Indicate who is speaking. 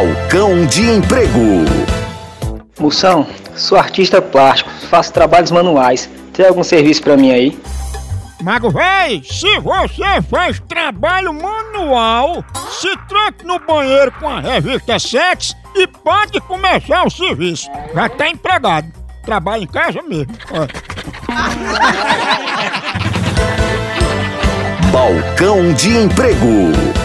Speaker 1: Balcão de Emprego.
Speaker 2: Moção, sou artista plástico, faço trabalhos manuais. Tem algum serviço para mim aí?
Speaker 3: Mago véi, se você faz trabalho manual, se tranque no banheiro com a revista Sex e pode começar o serviço. Já tá empregado. Trabalha em casa mesmo.
Speaker 1: Balcão de Emprego.